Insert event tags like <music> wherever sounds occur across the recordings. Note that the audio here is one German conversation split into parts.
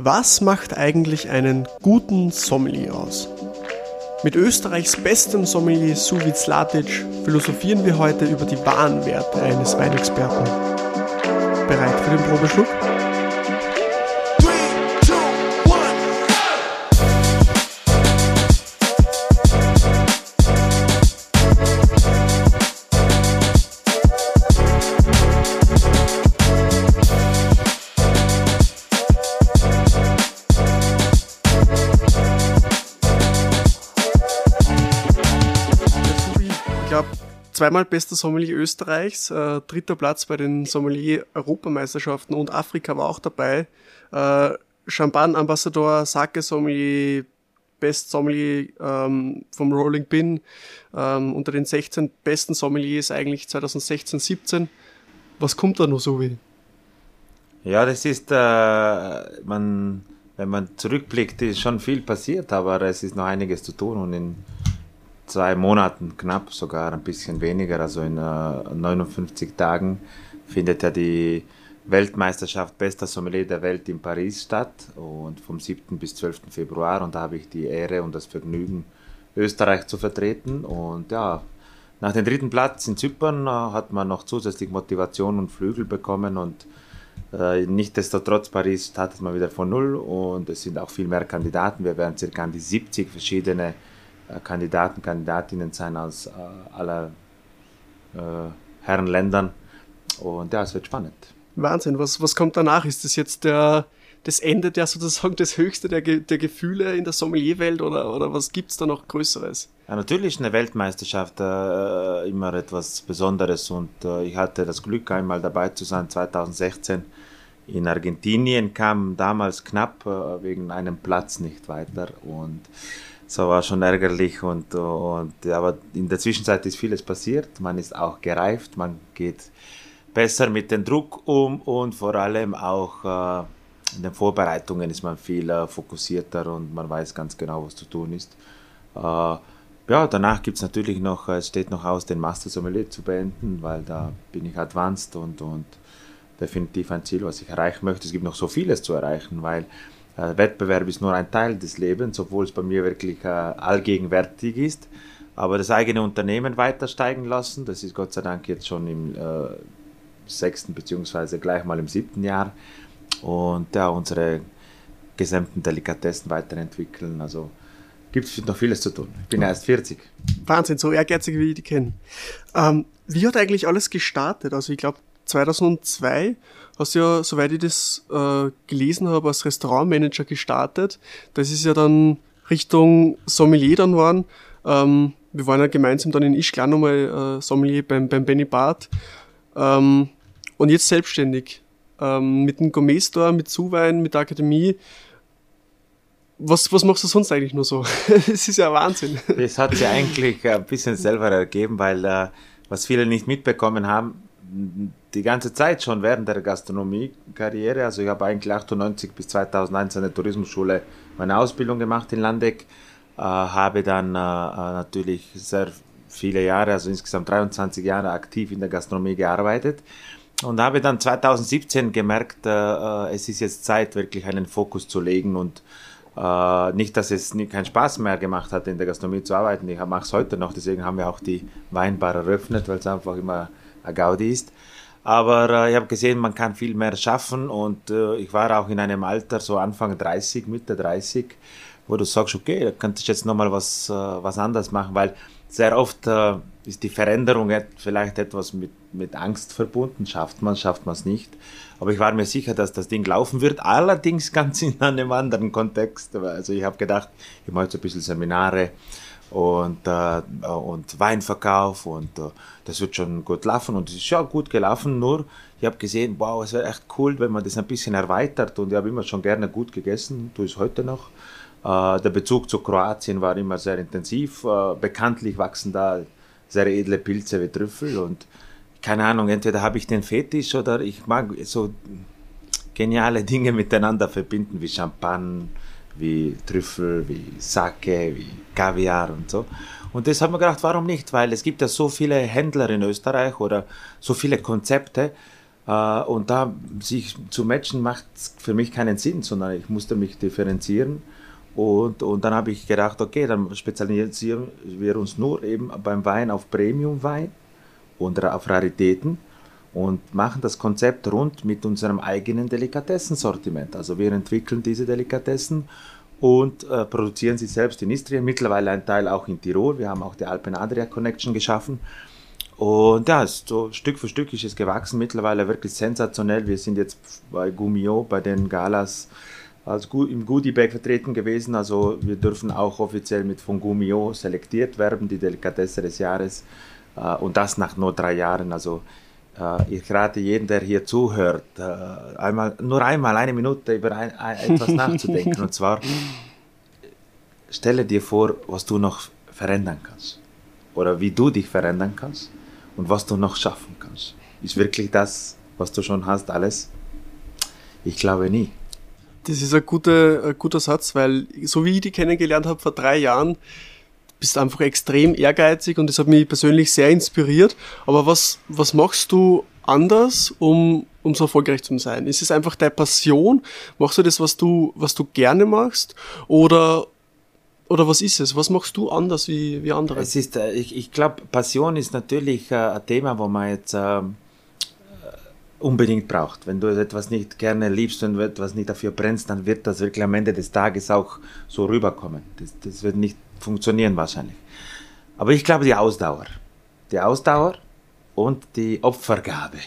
Was macht eigentlich einen guten Sommelier aus? Mit Österreichs bestem Sommelier Suvi Zlatic philosophieren wir heute über die wahren Werte eines Weinexperten. Bereit für den Probeschluck? Zweimal bester Sommelier Österreichs, äh, dritter Platz bei den Sommelier-Europameisterschaften und Afrika war auch dabei. Äh, Champagne-Ambassador, Sake-Sommelier, Best Sommelier ähm, vom Rolling Pin, ähm, unter den 16 besten Sommeliers eigentlich 2016, 17. Was kommt da noch so wie? Ja, das ist, äh, man, wenn man zurückblickt, ist schon viel passiert, aber es ist noch einiges zu tun und in zwei Monaten knapp, sogar ein bisschen weniger, also in äh, 59 Tagen findet ja die Weltmeisterschaft Bester Sommelier der Welt in Paris statt und vom 7. bis 12. Februar und da habe ich die Ehre und das Vergnügen, Österreich zu vertreten und ja, nach dem dritten Platz in Zypern äh, hat man noch zusätzlich Motivation und Flügel bekommen und äh, Nichtsdestotrotz, Paris startet man wieder von Null und es sind auch viel mehr Kandidaten. Wir werden circa an die 70 verschiedene Kandidaten, Kandidatinnen sein aus äh, aller äh, Herrenländern. Und ja, es wird spannend. Wahnsinn, was, was kommt danach? Ist das jetzt der, das Ende der sozusagen das Höchste der, der Gefühle in der Sommelierwelt oder, oder was gibt es da noch Größeres? Ja, natürlich ist eine Weltmeisterschaft äh, immer etwas Besonderes und äh, ich hatte das Glück, einmal dabei zu sein, 2016 in Argentinien, kam damals knapp äh, wegen einem Platz nicht weiter und so war schon ärgerlich und, und aber in der Zwischenzeit ist vieles passiert. Man ist auch gereift, man geht besser mit dem Druck um und vor allem auch äh, in den Vorbereitungen ist man viel äh, fokussierter und man weiß ganz genau, was zu tun ist. Äh, ja, danach gibt es natürlich noch, es steht noch aus, den Master Sommelier zu beenden, weil da bin ich advanced und, und definitiv ein Ziel, was ich erreichen möchte. Es gibt noch so vieles zu erreichen, weil äh, Wettbewerb ist nur ein Teil des Lebens, obwohl es bei mir wirklich äh, allgegenwärtig ist. Aber das eigene Unternehmen weiter steigen lassen, das ist Gott sei Dank jetzt schon im äh, sechsten beziehungsweise gleich mal im siebten Jahr. Und ja, unsere gesamten Delikatessen weiterentwickeln. Also gibt es noch vieles zu tun. Ich bin erst 40. Wahnsinn, so ehrgeizig wie ich die kenne. Ähm, wie hat eigentlich alles gestartet? Also ich glaube, 2002 hast du ja, soweit ich das äh, gelesen habe, als Restaurantmanager gestartet. Das ist ja dann Richtung Sommelier dann waren. Ähm, wir waren ja gemeinsam dann in Ischgl nochmal äh, Sommelier beim, beim Benny Barth. Ähm, und jetzt selbstständig. Ähm, mit dem Gourmet Store, mit Zuwein, mit der Akademie. Was, was machst du sonst eigentlich nur so? <laughs> Es ist ja Wahnsinn. Das hat sich eigentlich ein bisschen selber ergeben, weil äh, was viele nicht mitbekommen haben, die ganze Zeit schon während der Gastronomiekarriere. Also ich habe eigentlich 98 bis 2001 an der Tourismusschule meine Ausbildung gemacht in Landeck, äh, habe dann äh, äh natürlich sehr viele Jahre, also insgesamt 23 Jahre aktiv in der Gastronomie gearbeitet und habe dann 2017 gemerkt, äh, äh, es ist jetzt Zeit, wirklich einen Fokus zu legen und äh, nicht, dass es nie, keinen Spaß mehr gemacht hat, in der Gastronomie zu arbeiten. Ich mache es heute noch, deswegen haben wir auch die Weinbar eröffnet, weil es einfach immer Gaudi ist. Aber äh, ich habe gesehen, man kann viel mehr schaffen und äh, ich war auch in einem Alter, so Anfang 30, Mitte 30, wo du sagst, okay, da könnte ich jetzt nochmal was, äh, was anderes machen, weil sehr oft äh, ist die Veränderung vielleicht etwas mit, mit Angst verbunden. Schafft man, schafft man es nicht. Aber ich war mir sicher, dass das Ding laufen wird, allerdings <laughs> ganz in einem anderen Kontext. Also ich habe gedacht, ich mache jetzt ein bisschen Seminare, und, äh, und Weinverkauf und äh, das wird schon gut laufen. Und es ist ja gut gelaufen, nur ich habe gesehen, wow, es wäre echt cool, wenn man das ein bisschen erweitert. Und ich habe immer schon gerne gut gegessen, tue es heute noch. Äh, der Bezug zu Kroatien war immer sehr intensiv, äh, bekanntlich wachsen da sehr edle Pilze wie Trüffel und keine Ahnung, entweder habe ich den Fetisch oder ich mag so geniale Dinge miteinander verbinden wie Champagne, wie Trüffel, wie Sake, wie Kaviar und so. Und das haben wir gedacht, warum nicht? Weil es gibt ja so viele Händler in Österreich oder so viele Konzepte. Äh, und da sich zu matchen macht für mich keinen Sinn, sondern ich musste mich differenzieren. Und, und dann habe ich gedacht, okay, dann spezialisieren wir uns nur eben beim Wein auf Premium-Wein und auf Raritäten und machen das Konzept rund mit unserem eigenen Delikatessensortiment. Also wir entwickeln diese Delikatessen und äh, produzieren sie selbst in Istrien, mittlerweile ein Teil auch in Tirol. Wir haben auch die Alpen Adria Connection geschaffen. Und ja, so Stück für Stück ist es gewachsen, mittlerweile wirklich sensationell. Wir sind jetzt bei Gumio, bei den Galas als im Goodiebag vertreten gewesen. Also wir dürfen auch offiziell mit von Gumio selektiert werden, die Delikatesse des Jahres. Äh, und das nach nur drei Jahren. Also ich rate jeden, der hier zuhört, äh, einmal, nur einmal eine Minute über ein, etwas nachzudenken. Und zwar, stelle dir vor, was du noch verändern kannst. Oder wie du dich verändern kannst und was du noch schaffen kannst. Ist wirklich das, was du schon hast, alles? Ich glaube nie. Das ist ein guter, ein guter Satz, weil so wie ich die kennengelernt habe vor drei Jahren, bist einfach extrem ehrgeizig und das hat mich persönlich sehr inspiriert. Aber was, was machst du anders, um, um so erfolgreich zu sein? Ist es einfach deine Passion? Machst du das, was du, was du gerne machst? Oder, oder was ist es? Was machst du anders wie, wie andere? Es ist, äh, ich, ich glaube, Passion ist natürlich äh, ein Thema, wo man jetzt ähm, unbedingt braucht. Wenn du etwas nicht gerne liebst und etwas nicht dafür brennst, dann wird das wirklich am Ende des Tages auch so rüberkommen. Das, das wird nicht funktionieren wahrscheinlich. Aber ich glaube, die Ausdauer. Die Ausdauer und die Opfergabe.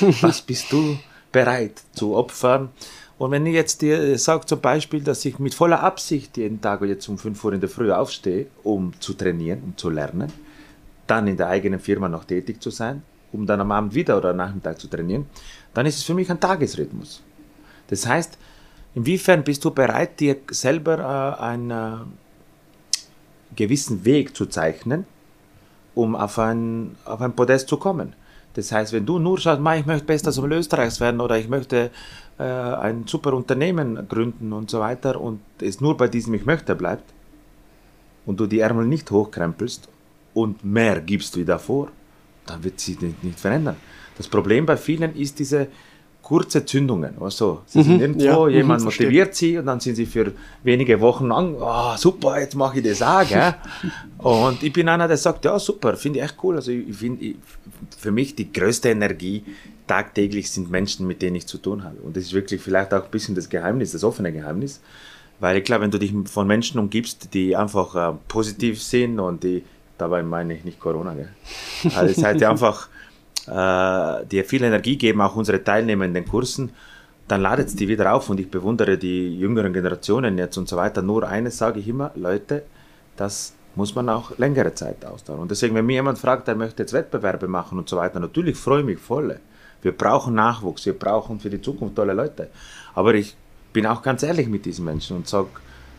<laughs> Was bist du bereit zu opfern? Und wenn ich jetzt dir sage zum Beispiel, dass ich mit voller Absicht jeden Tag jetzt um 5 Uhr in der Früh aufstehe, um zu trainieren, um zu lernen, dann in der eigenen Firma noch tätig zu sein, um dann am Abend wieder oder am Nachmittag zu trainieren, dann ist es für mich ein Tagesrhythmus. Das heißt, inwiefern bist du bereit, dir selber äh, ein, äh, gewissen Weg zu zeichnen, um auf ein, auf ein Podest zu kommen. Das heißt, wenn du nur schaust, ich möchte bester Sommelier Österreichs werden oder ich möchte äh, ein super Unternehmen gründen und so weiter und es nur bei diesem Ich möchte bleibt und du die Ärmel nicht hochkrempelst und mehr gibst wie davor, dann wird sich nicht, nicht verändern. Das Problem bei vielen ist diese kurze Zündungen. Also, sie sind mhm, irgendwo, ja, jemand mhm, motiviert sie und dann sind sie für wenige Wochen lang, oh, super, jetzt mache ich das auch. Gell? <laughs> und ich bin einer, der sagt, ja, super, finde ich echt cool. Also ich finde, für mich die größte Energie tagtäglich sind Menschen, mit denen ich zu tun habe. Und das ist wirklich vielleicht auch ein bisschen das Geheimnis, das offene Geheimnis. Weil ich glaube, wenn du dich von Menschen umgibst, die einfach äh, positiv sind und die, dabei meine ich nicht Corona, gell? Also heißt, die einfach äh, die viel Energie geben, auch unsere Teilnehmer in den Kursen, dann ladet es die wieder auf und ich bewundere die jüngeren Generationen jetzt und so weiter. Nur eines sage ich immer, Leute, das muss man auch längere Zeit ausdauern. Und deswegen, wenn mir jemand fragt, der möchte jetzt Wettbewerbe machen und so weiter, natürlich freue ich mich voll. Wir brauchen Nachwuchs, wir brauchen für die Zukunft tolle Leute. Aber ich bin auch ganz ehrlich mit diesen Menschen und sage,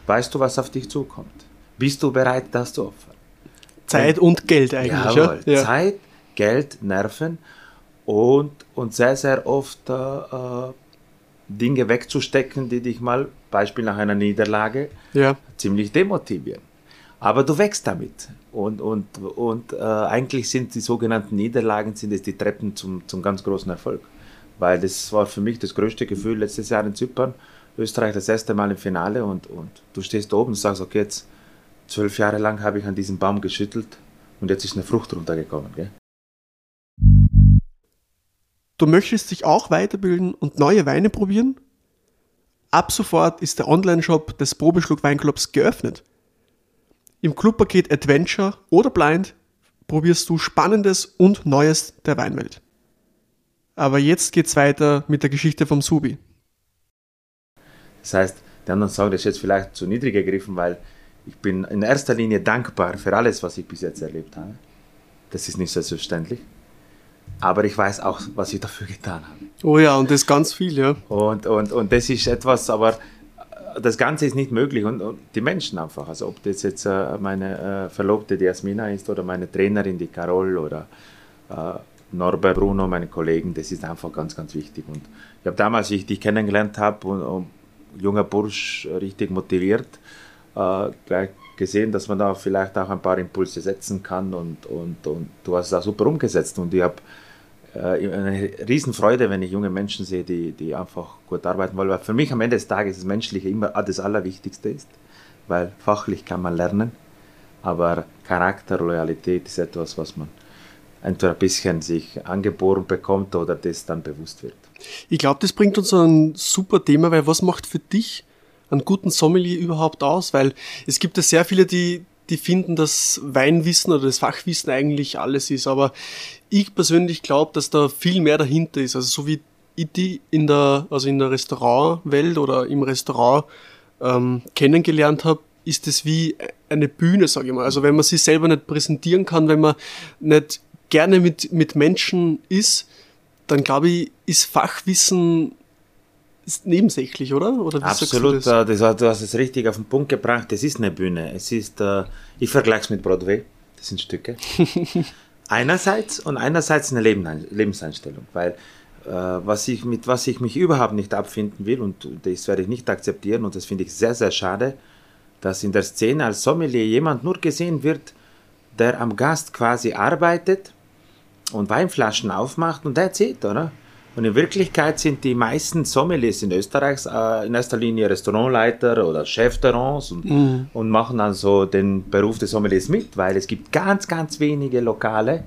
weißt du, was auf dich zukommt? Bist du bereit, das zu opfern? Zeit und Geld eigentlich. Jawohl, ja? Zeit, Geld, Nerven und, und sehr, sehr oft äh, äh, Dinge wegzustecken, die dich mal, Beispiel nach einer Niederlage, ja. ziemlich demotivieren. Aber du wächst damit. Und, und, und äh, eigentlich sind die sogenannten Niederlagen sind es die Treppen zum, zum ganz großen Erfolg. Weil das war für mich das größte Gefühl letztes Jahr in Zypern. Österreich das erste Mal im Finale und, und du stehst oben und sagst, okay, jetzt zwölf Jahre lang habe ich an diesem Baum geschüttelt und jetzt ist eine Frucht runtergekommen. Gell? Du möchtest dich auch weiterbilden und neue Weine probieren? Ab sofort ist der Online-Shop des Probeschluck Weinclubs geöffnet. Im Clubpaket Adventure oder Blind probierst du Spannendes und Neues der Weinwelt. Aber jetzt geht's weiter mit der Geschichte vom Subi. Das heißt, die anderen sagen, das ist jetzt vielleicht zu niedrig gegriffen, weil ich bin in erster Linie dankbar für alles, was ich bis jetzt erlebt habe. Das ist nicht selbstverständlich aber ich weiß auch, was ich dafür getan habe. Oh ja, und das ganz viel, ja. Und, und, und das ist etwas, aber das Ganze ist nicht möglich und, und die Menschen einfach, also ob das jetzt äh, meine äh, Verlobte, die Jasmina ist oder meine Trainerin, die Carol oder äh, Norbert, Bruno, meine Kollegen, das ist einfach ganz, ganz wichtig. Und ich habe damals, als ich dich kennengelernt habe und, und junger Bursch richtig motiviert, äh, gleich gesehen, dass man da vielleicht auch ein paar Impulse setzen kann und, und, und du hast es auch super umgesetzt und ich habe äh, eine Riesenfreude, wenn ich junge Menschen sehe, die, die einfach gut arbeiten wollen. Weil für mich am Ende des Tages das Menschliche immer das Allerwichtigste ist, weil fachlich kann man lernen, aber Charakter, Loyalität ist etwas, was man entweder ein bisschen sich angeboren bekommt oder das dann bewusst wird. Ich glaube, das bringt uns ein super Thema, weil was macht für dich einen guten Sommelier überhaupt aus? Weil es gibt ja sehr viele, die, die finden, dass Weinwissen oder das Fachwissen eigentlich alles ist. Aber ich persönlich glaube, dass da viel mehr dahinter ist. Also so wie ich die in der, also in der Restaurantwelt oder im Restaurant ähm, kennengelernt habe, ist es wie eine Bühne, sage ich mal. Also wenn man sich selber nicht präsentieren kann, wenn man nicht gerne mit, mit Menschen ist, dann glaube ich, ist Fachwissen ist nebensächlich, oder? oder Absolut, du, das? Das, du hast es richtig auf den Punkt gebracht. Es ist eine Bühne. Es ist, äh, ich vergleiche es mit Broadway. Das sind Stücke. <laughs> einerseits und einerseits eine Lebenseinstellung, weil äh, was ich, mit was ich mich überhaupt nicht abfinden will und das werde ich nicht akzeptieren und das finde ich sehr, sehr schade, dass in der Szene als Sommelier jemand nur gesehen wird, der am Gast quasi arbeitet und Weinflaschen aufmacht und erzählt, oder? Und in Wirklichkeit sind die meisten Sommeliers in Österreich äh, in erster Linie Restaurantleiter oder Chef de und, mhm. und machen also den Beruf des Sommeliers mit, weil es gibt ganz, ganz wenige Lokale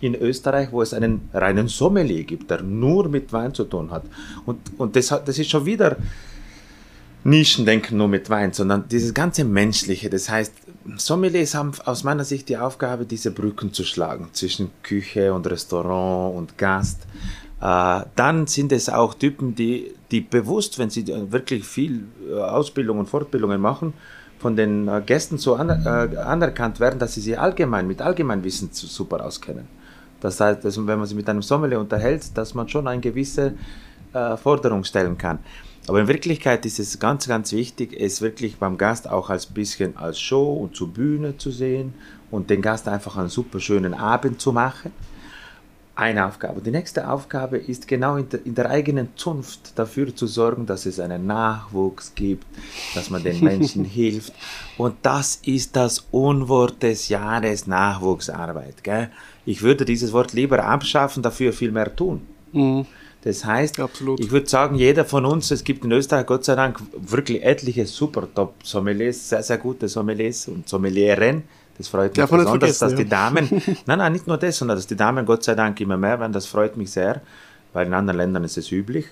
in Österreich, wo es einen reinen Sommelier gibt, der nur mit Wein zu tun hat. Und, und das, das ist schon wieder Nischendenken nur mit Wein, sondern dieses ganze Menschliche. Das heißt, Sommeliers haben aus meiner Sicht die Aufgabe, diese Brücken zu schlagen zwischen Küche und Restaurant und Gast. Äh, dann sind es auch Typen, die, die bewusst, wenn sie wirklich viel äh, Ausbildung und Fortbildungen machen, von den äh, Gästen so anerkannt werden, dass sie sich allgemein mit Allgemeinwissen super auskennen. Das heißt, dass, wenn man sich mit einem Sommelier unterhält, dass man schon eine gewisse Forderung stellen kann. Aber in Wirklichkeit ist es ganz, ganz wichtig, es wirklich beim Gast auch als bisschen als Show und zur Bühne zu sehen und den Gast einfach einen super schönen Abend zu machen eine Aufgabe. Die nächste Aufgabe ist genau in der, in der, eigenen Zunft dafür zu sorgen, dass es einen Nachwuchs gibt, dass man den Menschen <laughs> hilft. Und das ist das Unwort des Jahres Nachwuchsarbeit. Gell? Ich würde dieses Wort lieber abschaffen, dafür viel mehr tun. Mhm. Das heißt, Absolut. ich würde sagen, jeder von uns, es gibt in Österreich Gott sei Dank wirklich etliche super Top-Sommeliers, sehr, sehr gute Sommeliers und Sommelieren, das freut mich besonders, dass die Damen, <laughs> nein, nein, nicht nur das, sondern dass die Damen Gott sei Dank immer mehr werden. Das freut mich sehr, weil in anderen Ländern ist es üblich.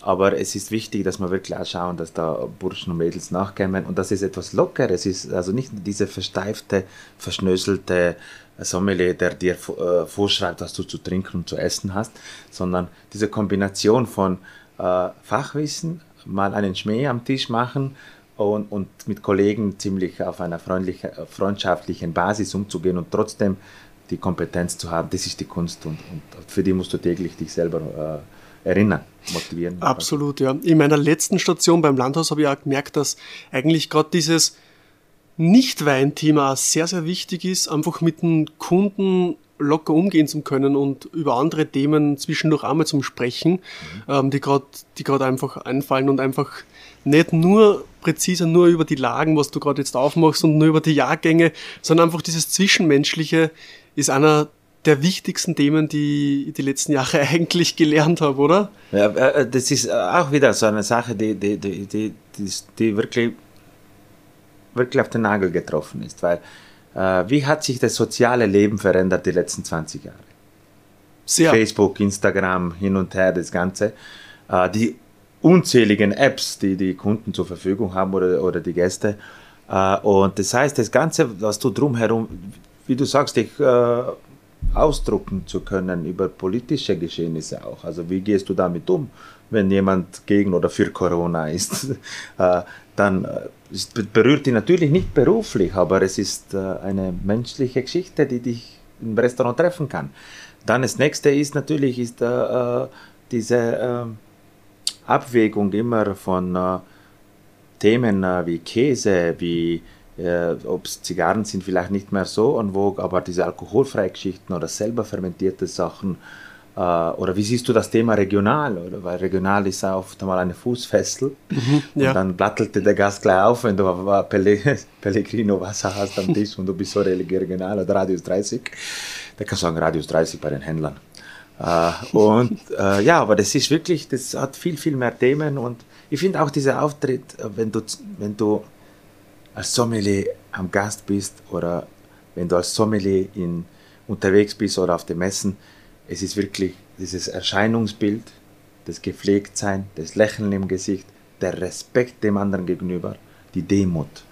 Aber es ist wichtig, dass wir wirklich auch schauen, dass da Burschen und Mädels nachkommen. Und das ist etwas Lockeres. Es ist also nicht diese versteifte, verschnöselte Sommelier, der dir äh, vorschreibt, was du zu trinken und zu essen hast, sondern diese Kombination von äh, Fachwissen, mal einen Schmäh am Tisch machen, und, und mit Kollegen ziemlich auf einer freundschaftlichen Basis umzugehen und trotzdem die Kompetenz zu haben, das ist die Kunst und, und für die musst du täglich dich selber äh, erinnern, motivieren. Absolut, ja. In meiner letzten Station beim Landhaus habe ich auch gemerkt, dass eigentlich gerade dieses Nicht-Wein-Thema sehr, sehr wichtig ist, einfach mit den Kunden locker umgehen zu können und über andere Themen zwischendurch einmal zum Sprechen, mhm. ähm, die gerade die gerade einfach einfallen und einfach nicht nur präzise nur über die Lagen, was du gerade jetzt aufmachst und nur über die Jahrgänge, sondern einfach dieses Zwischenmenschliche ist einer der wichtigsten Themen, die ich die letzten Jahre <laughs> eigentlich gelernt habe, oder? Ja, äh, das ist auch wieder so eine Sache, die, die, die, die, die wirklich, wirklich auf den Nagel getroffen ist, weil äh, wie hat sich das soziale Leben verändert die letzten 20 Jahre? Sehr. Facebook, Instagram, hin und her, das Ganze. Äh, die unzähligen Apps, die die Kunden zur Verfügung haben oder, oder die Gäste. Äh, und das heißt, das Ganze, was du drumherum, wie du sagst, dich äh, ausdrucken zu können über politische Geschehnisse auch. Also wie gehst du damit um, wenn jemand gegen oder für Corona ist? <laughs> äh, dann äh, es berührt dich natürlich nicht beruflich, aber es ist äh, eine menschliche Geschichte, die dich im Restaurant treffen kann. Dann das nächste ist natürlich ist, äh, diese ähm, Abwägung immer von äh, Themen äh, wie Käse, wie äh, ob es Zigarren sind, vielleicht nicht mehr so en vogue, aber diese alkoholfreie Geschichten oder selber fermentierte Sachen. Äh, oder wie siehst du das Thema regional? Oder? Weil regional ist auch oft einmal eine Fußfessel. Mhm, ja. Und dann blattelte der Gast gleich auf, wenn du <laughs> Pellegrino Wasser hast am Tisch und du bist so regional oder Radius 30. Da kannst du sagen Radius 30 bei den Händlern. Äh, und äh, ja, aber das ist wirklich, das hat viel, viel mehr Themen und ich finde auch dieser Auftritt, wenn du, wenn du als Sommelier am Gast bist oder wenn du als Sommelier in, unterwegs bist oder auf den Messen, es ist wirklich dieses Erscheinungsbild, das Gepflegtsein, das Lächeln im Gesicht, der Respekt dem anderen gegenüber, die Demut.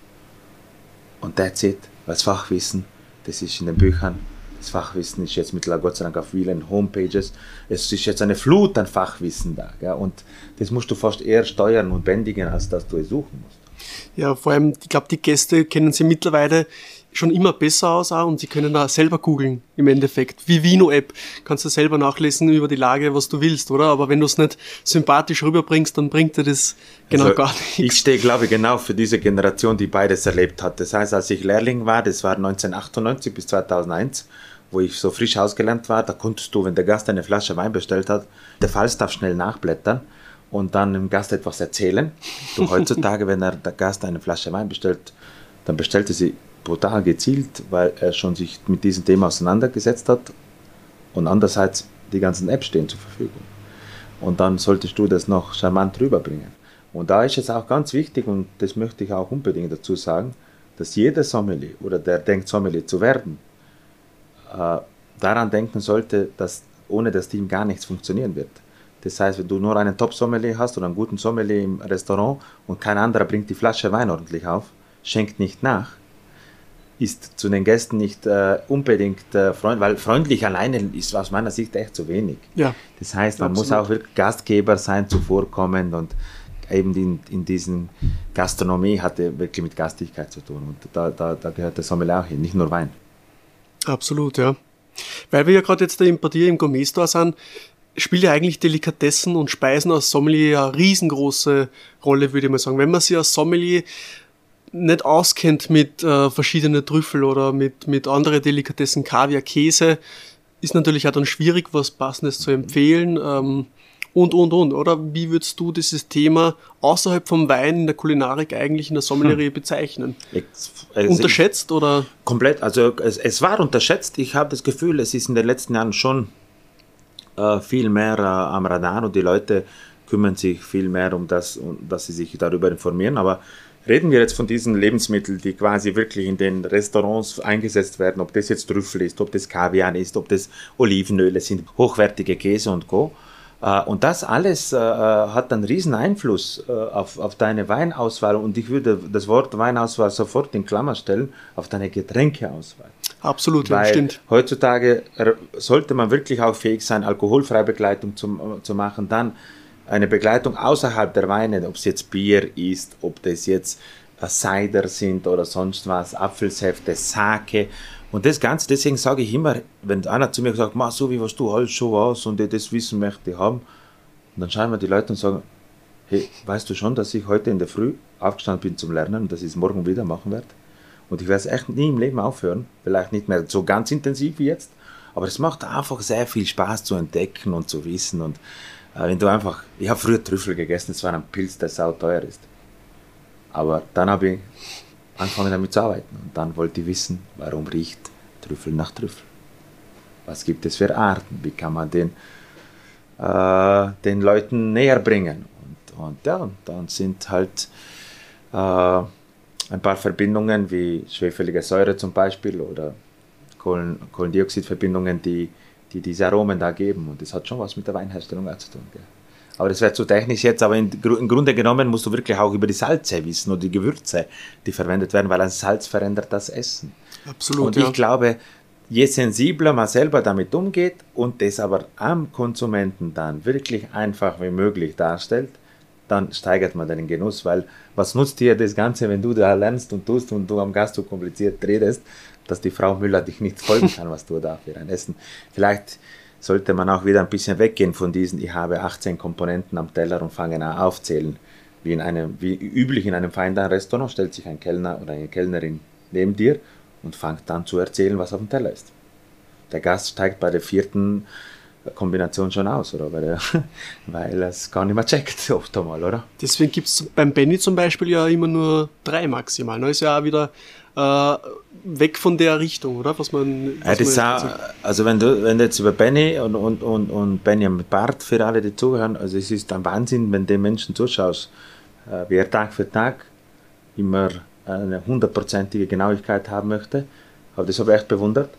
Und that's it. Das Fachwissen, das ist in den Büchern. Das Fachwissen ist jetzt mittlerweile Gott sei Dank auf vielen Homepages. Es ist jetzt eine Flut an Fachwissen da. Gell? Und das musst du fast eher steuern und bändigen, als dass du es suchen musst. Ja, vor allem, ich glaube, die Gäste kennen sie mittlerweile schon immer besser aus auch und sie können da selber googeln im Endeffekt. Wie Vino-App kannst du selber nachlesen über die Lage, was du willst, oder? Aber wenn du es nicht sympathisch rüberbringst, dann bringt dir das genau also, gar nichts. Ich stehe, glaube ich, genau für diese Generation, die beides erlebt hat. Das heißt, als ich Lehrling war, das war 1998 bis 2001, wo ich so frisch ausgelernt war, da konntest du, wenn der Gast eine Flasche Wein bestellt hat, der Falstaff schnell nachblättern und dann dem Gast etwas erzählen. Du <laughs> heutzutage, wenn der Gast eine Flasche Wein bestellt, dann bestellt er sie brutal gezielt, weil er schon sich mit diesem Thema auseinandergesetzt hat und andererseits die ganzen Apps stehen zur Verfügung. Und dann solltest du das noch charmant rüberbringen. Und da ist es auch ganz wichtig, und das möchte ich auch unbedingt dazu sagen, dass jeder Sommelier oder der denkt, Sommelier zu werden, äh, daran denken sollte, dass ohne das Team gar nichts funktionieren wird. Das heißt, wenn du nur einen Top-Sommelier hast oder einen guten Sommelier im Restaurant und kein anderer bringt die Flasche Wein ordentlich auf, schenkt nicht nach, ist zu den Gästen nicht äh, unbedingt äh, freundlich, weil freundlich alleine ist aus meiner Sicht echt zu wenig. Ja, das heißt, man absolut. muss auch wirklich Gastgeber sein, zuvorkommend und eben in, in diesen Gastronomie hatte wirklich mit Gastigkeit zu tun. Und da, da, da gehört der Sommelier auch hin, nicht nur Wein. Absolut, ja. Weil wir ja gerade jetzt im Partier im Gourmet Store sind, spielt ja eigentlich Delikatessen und Speisen als Sommelier eine riesengroße Rolle, würde ich mal sagen. Wenn man sich als Sommelier nicht auskennt mit äh, verschiedenen Trüffel oder mit, mit anderen Delikatessen, Kaviar, Käse, ist natürlich auch dann schwierig, was Passendes zu empfehlen. Ähm, und, und, und, oder? Wie würdest du dieses Thema außerhalb vom Wein in der Kulinarik eigentlich in der Sommelerie hm. bezeichnen? Also unterschätzt oder? Komplett, also es, es war unterschätzt. Ich habe das Gefühl, es ist in den letzten Jahren schon äh, viel mehr äh, am Radar und die Leute kümmern sich viel mehr um das, um, dass sie sich darüber informieren. Aber reden wir jetzt von diesen Lebensmitteln, die quasi wirklich in den Restaurants eingesetzt werden, ob das jetzt Trüffel ist, ob das Kaviar ist, ob das Olivenöle sind, hochwertige Käse und Co. Äh, und das alles äh, äh, hat einen riesen Einfluss auf, auf deine Weinauswahl und ich würde das Wort Weinauswahl sofort in Klammer stellen auf deine Getränkeauswahl. Absolut, Weil stimmt. Heutzutage sollte man wirklich auch fähig sein, alkoholfreie Begleitung zu, zu machen. Dann eine Begleitung außerhalb der Weine, ob es jetzt Bier ist, ob das jetzt Cider sind oder sonst was, Apfelsäfte, Sake. Und das Ganze, deswegen sage ich immer, wenn einer zu mir sagt, so wie was du alles schon was und ich das Wissen möchte haben, dann schauen wir die Leute und sagen, hey, weißt du schon, dass ich heute in der Früh aufgestanden bin zum Lernen und dass ich es morgen wieder machen werde? Und ich werde es echt nie im Leben aufhören, vielleicht nicht mehr so ganz intensiv wie jetzt, aber es macht einfach sehr viel Spaß zu entdecken und zu wissen und äh, wenn du einfach, ich habe früher Trüffel gegessen, es war ein Pilz, der sau teuer ist. Aber dann habe ich angefangen damit zu arbeiten und dann wollte ich wissen, warum riecht Trüffel nach Trüffel? Was gibt es für Arten? Wie kann man den, äh, den Leuten näher bringen? Und, und ja, dann sind halt äh, ein paar Verbindungen wie schwefelige Säure zum Beispiel oder Kohlen, Kohlendioxidverbindungen, die die diese Aromen da geben. Und das hat schon was mit der Weinherstellung zu tun. Gell? Aber das wäre zu technisch jetzt, aber im Grunde genommen musst du wirklich auch über die Salze wissen oder die Gewürze, die verwendet werden, weil ein Salz verändert das Essen. Absolut. Und ich ja. glaube, je sensibler man selber damit umgeht und das aber am Konsumenten dann wirklich einfach wie möglich darstellt, dann steigert man den Genuss, weil was nutzt dir das Ganze, wenn du da lernst und tust und du am Gast so kompliziert redest, dass die Frau Müller dich nicht folgen kann, was du da für ein Essen. Vielleicht sollte man auch wieder ein bisschen weggehen von diesen, ich habe 18 Komponenten am Teller und fange an aufzählen. Wie, in einem, wie üblich in einem Feindian-Restaurant stellt sich ein Kellner oder eine Kellnerin neben dir und fängt dann zu erzählen, was auf dem Teller ist. Der Gast steigt bei der vierten Kombination schon aus, oder? Weil, <laughs> weil er es gar nicht mehr checkt, <laughs> oft einmal, oder? Deswegen gibt es beim Benny zum Beispiel ja immer nur drei maximal. Das ne? ist ja auch wieder äh, weg von der Richtung, oder? Was man. Was Ja, man auch, also wenn du, wenn du jetzt über Benny und, und, und, und Benjamin Bart für alle, die zuhören, also es ist ein Wahnsinn, wenn den Menschen zuschaust, äh, wie er Tag für Tag immer eine hundertprozentige Genauigkeit haben möchte. Aber das habe ich echt bewundert.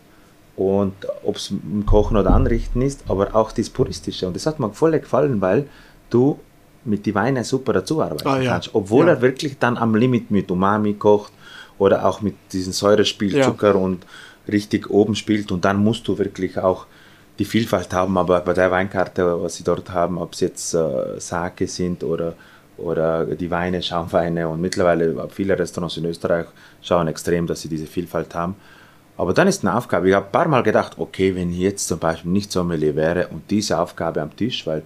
Und ob es im Kochen oder Anrichten ist, aber auch das Puristische. Und das hat mir voll gefallen, weil du mit die Weine super dazu arbeiten Ah, ja. kannst. Obwohl Ja. er wirklich dann am Limit mit Umami kocht oder auch mit diesem Säurespiel, Ja. Zucker und richtig oben spielt. Und dann musst du wirklich auch die Vielfalt haben. Aber bei der Weinkarte, was sie dort haben, ob es jetzt äh, Sake sind oder, oder die Weine, Schaumweine und mittlerweile viele Restaurants in Österreich schauen extrem, dass sie diese Vielfalt haben. Aber dann ist eine Aufgabe. Ich habe ein paar Mal gedacht, okay, wenn ich jetzt zum Beispiel nicht Sommelier wäre und diese Aufgabe am Tisch, weil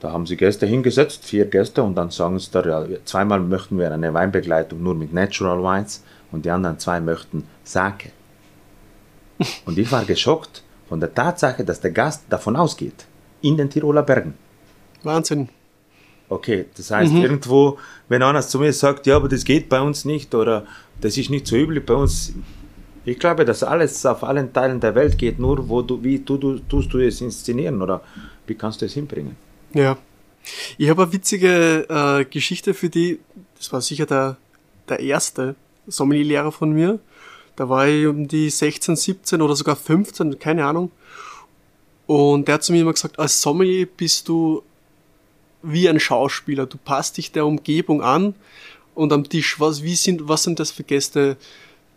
da haben sie Gäste hingesetzt, vier Gäste, und dann sagen sie da, ja, zweimal möchten wir eine Weinbegleitung nur mit Natural Wines und die anderen zwei möchten Sake. <laughs> Und ich war geschockt von der Tatsache, dass der Gast davon ausgeht, in den Tiroler Bergen. Wahnsinn. Okay, das heißt irgendwo, wenn einer zu mir sagt, ja, aber das geht bei uns nicht oder das ist nicht so üblich bei uns. Ich glaube, dass alles auf allen Teilen der Welt geht, nur wo du, wie du, du, tust du es inszenieren oder wie kannst du es hinbringen? Ja. Ich habe eine witzige äh, Geschichte für die, das war sicher der, der erste Sommelierlehrer von mir. Da war ich um die 16, 17 oder sogar 15, keine Ahnung. Und der hat zu mir immer gesagt, als Sommelier bist du wie ein Schauspieler. Du passt dich der Umgebung an und am Tisch, was, wie sind, was sind das für Gäste?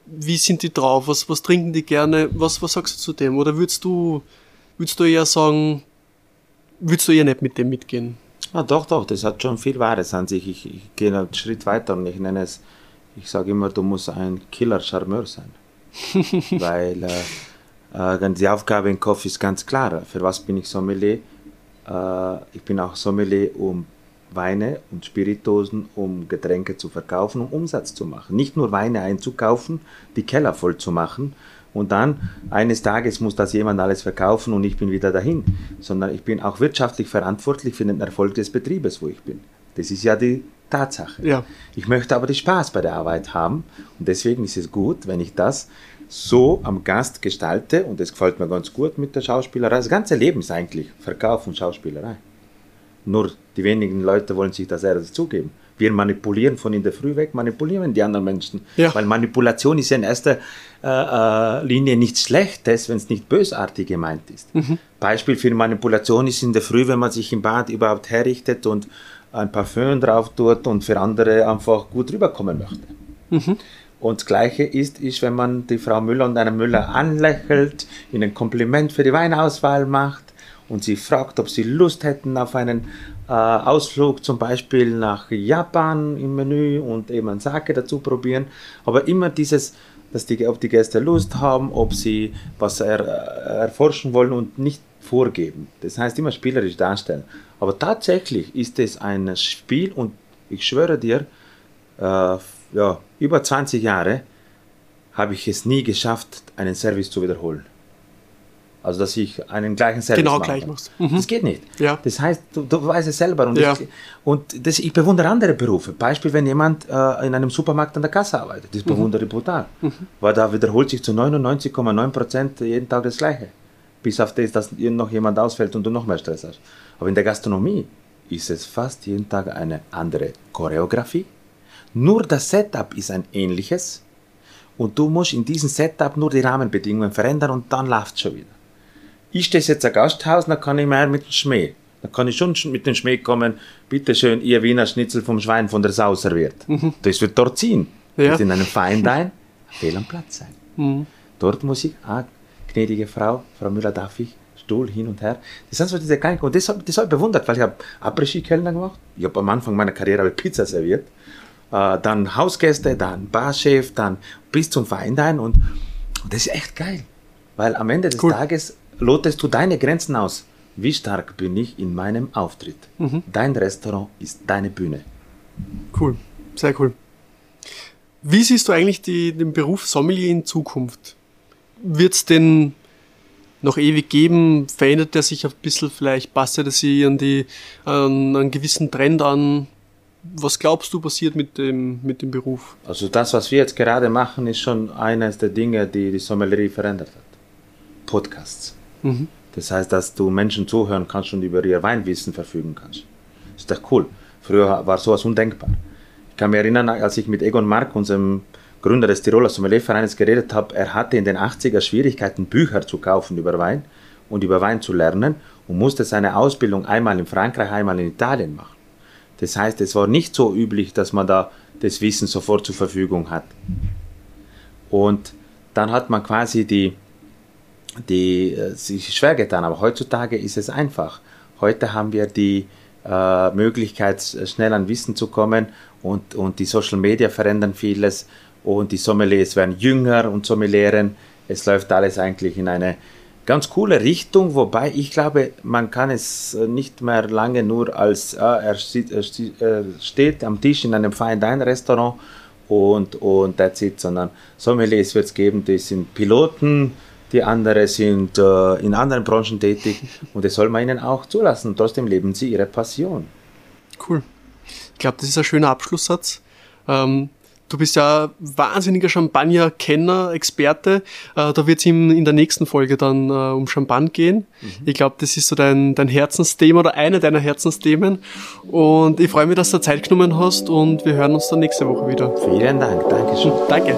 Wie sind die drauf? Was, was trinken die gerne? Was, was sagst du zu dem? Oder würdest du, würdest du eher sagen, würdest du eher nicht mit dem mitgehen? Ah, doch, doch, das hat schon viel Wahres an sich. Ich, ich gehe einen Schritt weiter und ich nenne es, ich sage immer, du musst ein Killer-Charmeur sein. <laughs> Weil äh, äh, die Aufgabe im Kopf ist ganz klar. Für was bin ich Sommelier? Äh, ich bin auch Sommelier, um Weine und Spiritosen, um Getränke zu verkaufen, um Umsatz zu machen. Nicht nur Weine einzukaufen, die Keller voll zu machen und dann eines Tages muss das jemand alles verkaufen und ich bin wieder dahin, sondern ich bin auch wirtschaftlich verantwortlich für den Erfolg des Betriebes, wo ich bin. Das ist ja die Tatsache. Ja. Ich möchte aber die Spaß bei der Arbeit haben und deswegen ist es gut, wenn ich das so am Gast gestalte und das gefällt mir ganz gut mit der Schauspielerei. Das ganze Leben ist eigentlich Verkauf und Schauspielerei. Nur die wenigen Leute wollen sich das eher zugeben. Wir manipulieren von in der Früh weg, manipulieren die anderen Menschen. Ja. Weil Manipulation ist ja in erster äh, äh, Linie nichts Schlechtes, wenn es nicht bösartig gemeint ist. Beispiel für Manipulation ist in der Früh, wenn man sich im Bad überhaupt herrichtet und ein Parfüm drauf tut und für andere einfach gut rüberkommen möchte. Und das Gleiche ist, ist, wenn man die Frau Müller und einen Müller anlächelt, ihnen ein Kompliment für die Weinauswahl macht und sie fragt, ob sie Lust hätten auf einen äh, Ausflug zum Beispiel nach Japan im Menü und eben ein Sake dazu probieren. Aber immer dieses, dass die, ob die Gäste Lust haben, ob sie was er, äh, erforschen wollen und nicht vorgeben. Das heißt immer spielerisch darstellen. Aber tatsächlich ist es ein Spiel und ich schwöre dir, äh, ja, über 20 Jahre habe ich es nie geschafft, einen Service zu wiederholen. Also, dass ich einen gleichen Service Genau mache. gleich machst. Mhm. Das geht nicht. Ja. Das heißt, du, du weißt es selber. Und, Ja. ich, und das, ich bewundere andere Berufe. Beispiel, wenn jemand äh, in einem Supermarkt an der Kasse arbeitet. Mhm. Das bewundere ich brutal. Weil da wiederholt sich zu 99,9 Prozent jeden Tag das Gleiche. Bis auf das, dass noch jemand ausfällt und du noch mehr Stress hast. Aber in der Gastronomie ist es fast jeden Tag eine andere Choreografie. Nur das Setup ist ein ähnliches. Und du musst in diesem Setup nur die Rahmenbedingungen verändern und dann läuft es schon wieder. Ist das jetzt ein Gasthaus, dann kann ich mehr mit dem Schmäh. Dann kann ich schon mit dem Schmäh kommen, bitte schön, ihr Wiener Schnitzel vom Schwein von der Sau serviert. Das wird dort ziehen. Ja. Wird in einem Fine Dine fehl am Platz sein. Dort muss ich, ah, gnädige Frau, Frau Müller, darf ich? Stuhl hin und her. Das sind so diese kleinen, und das habe das hab ich bewundert, weil ich habe Après-Ski-Kellner gemacht. Ich habe am Anfang meiner Karriere Pizza serviert. Äh, dann Hausgäste, dann Barchef, dann bis zum Fine Dine und, und das ist echt geil. Weil am Ende des Cool. Tages lotest du deine Grenzen aus. Wie stark bin ich in meinem Auftritt? Dein Restaurant ist deine Bühne. Cool, sehr cool. Wie siehst du eigentlich die, den Beruf Sommelier in Zukunft? Wird es den noch ewig geben? Verändert der sich ein bisschen vielleicht? Passt er sich an, die, an einen gewissen Trend an? was glaubst du passiert mit dem, mit dem Beruf? Also das, was wir jetzt gerade machen, ist schon eines der Dinge, die die Sommelerie verändert hat. Podcasts. Mhm. Das heißt, dass du Menschen zuhören kannst und über ihr Weinwissen verfügen kannst. Ist doch cool. Früher war sowas undenkbar. Ich kann mich erinnern, als ich mit Egon Mark, unserem Gründer des Tiroler Sommeliervereins, geredet habe, er hatte in den 80er Schwierigkeiten, Bücher zu kaufen über Wein und über Wein zu lernen und musste seine Ausbildung einmal in Frankreich, einmal in Italien machen. Das heißt, es war nicht so üblich, dass man da das Wissen sofort zur Verfügung hat. Und dann hat man quasi die, die äh, sich schwer getan, aber heutzutage ist es einfach. Heute haben wir die äh, Möglichkeit, schnell an Wissen zu kommen und, und die Social Media verändern vieles und die Sommeliers werden jünger und Sommelieren. Es läuft alles eigentlich in eine ganz coole Richtung, wobei ich glaube, man kann es äh, nicht mehr lange nur als, äh, er, steht, er steht am Tisch in einem Fine Dine Restaurant und, und that's it, sondern Sommeliers wird es geben, die sind Piloten, die anderen sind äh, in anderen Branchen tätig und das soll man ihnen auch zulassen und trotzdem leben sie ihre Passion. Cool. Ich glaube, das ist ein schöner Abschlusssatz. Ähm, Du bist ja wahnsinniger Champagner-Kenner, Experte. Äh, da wird es in, der nächsten Folge dann äh, um Champagne gehen. Mhm. Ich glaube, das ist so dein, dein Herzensthema oder eine deiner Herzensthemen. Und ich freue mich, dass du Zeit genommen hast und wir hören uns dann nächste Woche wieder. Vielen Dank. Dankeschön. Danke.